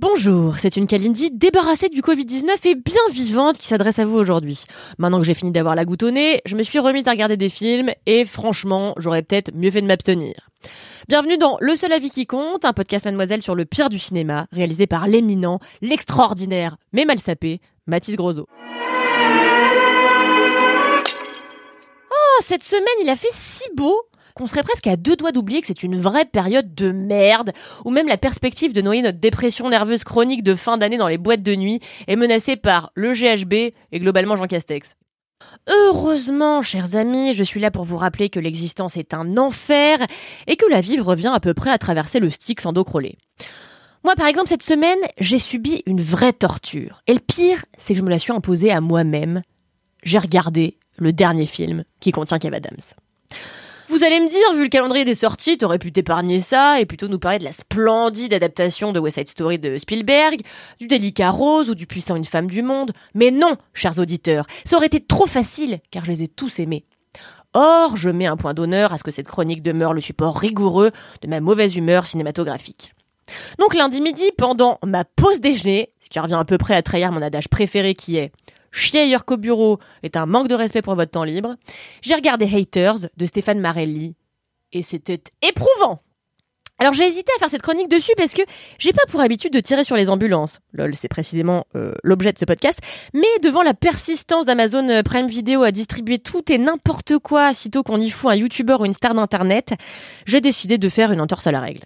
Bonjour, c'est une Kalindi débarrassée du Covid-19 et bien vivante qui s'adresse à vous aujourd'hui. Maintenant que j'ai fini d'avoir la goutte au nez, je me suis remise à regarder des films et franchement, j'aurais peut-être mieux fait de m'abstenir. Bienvenue dans Le seul avis qui compte, un podcast mademoiselle sur le pire du cinéma, réalisé par l'éminent, l'extraordinaire, mais mal sapé, Mathis Grosot. Oh, cette semaine, il a fait si beau qu'on serait presque à deux doigts d'oublier que c'est une vraie période de merde, ou même la perspective de noyer notre dépression nerveuse chronique de fin d'année dans les boîtes de nuit est menacée par le GHB et globalement Jean Castex. Heureusement, chers amis, je suis là pour vous rappeler que l'existence est un enfer et que la vie revient à peu près à traverser le stick sans dos crôlé. Moi, par exemple, cette semaine, j'ai subi une vraie torture. Et le pire, c'est que je me la suis imposée à moi-même. J'ai regardé le dernier film qui contient Kev Adams. Vous allez me dire, vu le calendrier des sorties, t'aurais pu t'épargner ça et plutôt nous parler de la splendide adaptation de West Side Story de Spielberg, du délicat rose ou du puissant Une femme du monde. Mais non, chers auditeurs, ça aurait été trop facile, car je les ai tous aimés. Or, je mets un point d'honneur à ce que cette chronique demeure le support rigoureux de ma mauvaise humeur cinématographique. Donc lundi midi, pendant ma pause déjeuner, ce qui revient à peu près à trahir mon adage préféré qui est chier ailleurs qu'au bureau est un manque de respect pour votre temps libre. J'ai regardé Haters de Stéphane Marelli et c'était éprouvant. Alors j'ai hésité à faire cette chronique dessus parce que j'ai pas pour habitude de tirer sur les ambulances. Lol, c'est précisément euh, l'objet de ce podcast. Mais devant la persistance d'Amazon euh, Prime Video à distribuer tout et n'importe quoi sitôt qu'on y fout un youtubeur ou une star d'internet, j'ai décidé de faire une entorse à la règle.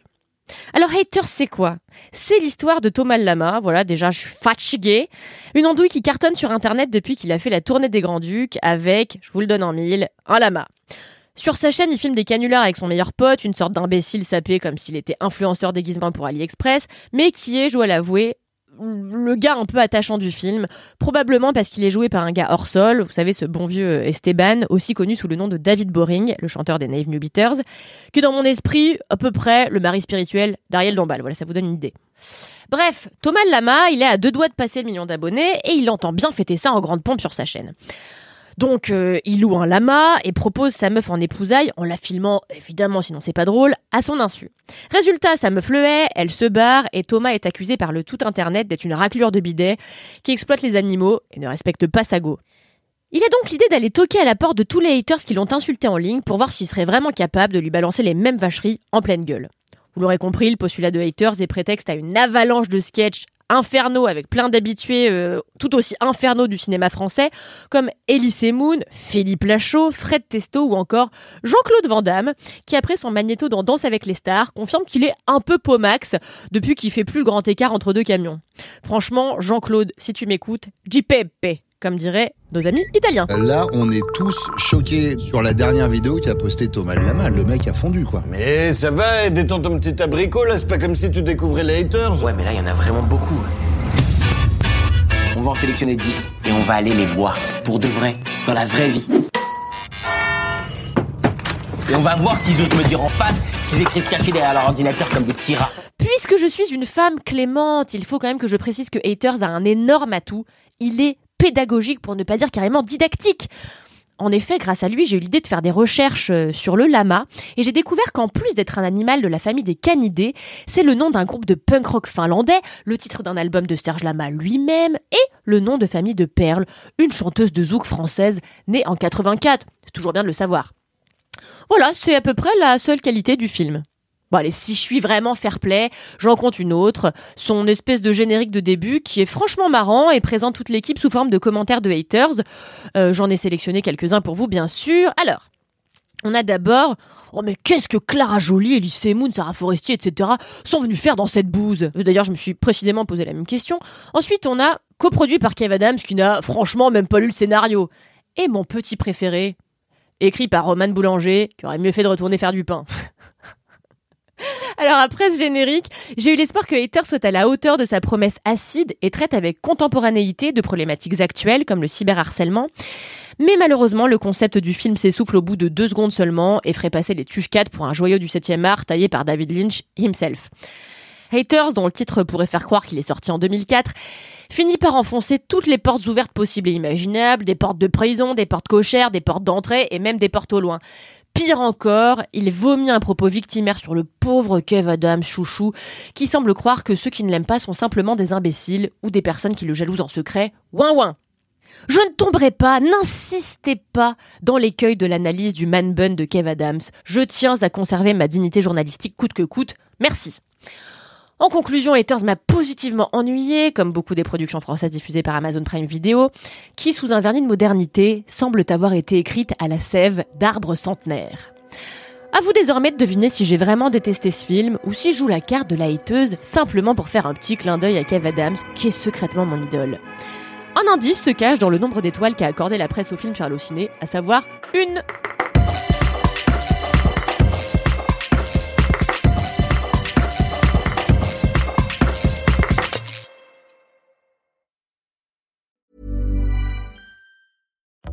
Alors Haters, c'est quoi? C'est l'histoire de Thomas Lama, voilà, déjà je suis fatiguée. Une andouille qui cartonne sur internet depuis qu'il a fait la tournée des Grands-Ducs avec, je vous le donne en mille, un lama. Sur sa chaîne, il filme des canulars avec son meilleur pote, une sorte d'imbécile sapé comme s'il était influenceur déguisement pour AliExpress, mais qui est, je dois l'avouer, le gars un peu attachant du film, probablement parce qu'il est joué par un gars hors sol, vous savez ce bon vieux Esteban, aussi connu sous le nom de David Boring, le chanteur des Nave New Beaters, qui est dans mon esprit à peu près le mari spirituel d'Ariel Dombal. Voilà, ça vous donne une idée. Bref, Thomas Lama, il est à deux doigts de passer le million d'abonnés et il entend bien fêter ça en grande pompe sur sa chaîne. Donc euh, il loue un lama et propose sa meuf en épousaille en la filmant, évidemment sinon c'est pas drôle, à son insu. Résultat, sa meuf le hait, elle se barre et Thomas est accusé par le tout internet d'être une raclure de bidet qui exploite les animaux et ne respecte pas sa go. Il a donc l'idée d'aller toquer à la porte de tous les haters qui l'ont insulté en ligne pour voir s'il serait vraiment capable de lui balancer les mêmes vacheries en pleine gueule. Vous l'aurez compris, le postulat de haters est prétexte à une avalanche de sketchs infernaux avec plein d'habitués euh, tout aussi infernaux du cinéma français comme Elise Moon, Philippe Lachaud, Fred Testo ou encore Jean-Claude Van Damme qui après son magnéto dans Danse avec les stars confirme qu'il est un peu pomax depuis qu'il fait plus grand écart entre deux camions. Franchement, Jean-Claude, si tu m'écoutes, JPP comme diraient nos amis italiens. Là, on est tous choqués sur la dernière vidéo qu'a posté Thomas Lama. Le mec a fondu, quoi. Mais ça va, détends ton petit abricot, là. C'est pas comme si tu découvrais les haters. Ouais, mais là, il y en a vraiment beaucoup. On va en sélectionner 10 et on va aller les voir. Pour de vrai, dans la vraie vie. Et on va voir s'ils osent me dire en face qu'ils écrivent cachés derrière leur ordinateur comme des petits rats. Puisque je suis une femme clémente, il faut quand même que je précise que Haters a un énorme atout. Il est pédagogique pour ne pas dire carrément didactique. En effet, grâce à lui, j'ai eu l'idée de faire des recherches euh, sur le lama et j'ai découvert qu'en plus d'être un animal de la famille des canidés, c'est le nom d'un groupe de punk rock finlandais, le titre d'un album de Serge Lama lui-même et le nom de famille de Perle, une chanteuse de zouk française née en 84. C'est toujours bien de le savoir. Voilà, c'est à peu près la seule qualité du film. Bon allez, si je suis vraiment fair play, j'en compte une autre, son espèce de générique de début qui est franchement marrant et présente toute l'équipe sous forme de commentaires de haters. Euh, J'en ai sélectionné quelques-uns pour vous bien sûr. Alors, on a d'abord Oh mais qu'est-ce que Clara Jolie, Elise Moon, Sarah Forestier, etc. sont venus faire dans cette bouse? D'ailleurs, je me suis précisément posé la même question. Ensuite, on a coproduit par Kev Adams qui n'a franchement même pas lu le scénario. Et mon petit préféré, écrit par Roman Boulanger, qui aurait mieux fait de retourner faire du pain. Alors après ce générique, j'ai eu l'espoir que Hater soit à la hauteur de sa promesse acide et traite avec contemporanéité de problématiques actuelles comme le cyberharcèlement. Mais malheureusement, le concept du film s'essouffle au bout de deux secondes seulement et ferait passer les tuches 4 pour un joyau du 7e art taillé par David Lynch himself. Haters, dont le titre pourrait faire croire qu'il est sorti en 2004, finit par enfoncer toutes les portes ouvertes possibles et imaginables, des portes de prison, des portes cochères, des portes d'entrée et même des portes au loin. Pire encore, il vomit un propos victimaire sur le pauvre Kev Adams chouchou, qui semble croire que ceux qui ne l'aiment pas sont simplement des imbéciles ou des personnes qui le jalousent en secret. Ouin ouin je ne tomberai pas, n'insistez pas dans l'écueil de l'analyse du man bun de Kev Adams. Je tiens à conserver ma dignité journalistique coûte que coûte. Merci. En conclusion, Haters m'a positivement ennuyé, comme beaucoup des productions françaises diffusées par Amazon Prime Video, qui, sous un vernis de modernité, semblent avoir été écrites à la sève d'arbres centenaires. À vous désormais de deviner si j'ai vraiment détesté ce film ou si je joue la carte de la hateuse simplement pour faire un petit clin d'œil à Kev Adams, qui est secrètement mon idole. Un indice se cache dans le nombre d'étoiles qu'a accordé la presse au film sur Ciné, à savoir une.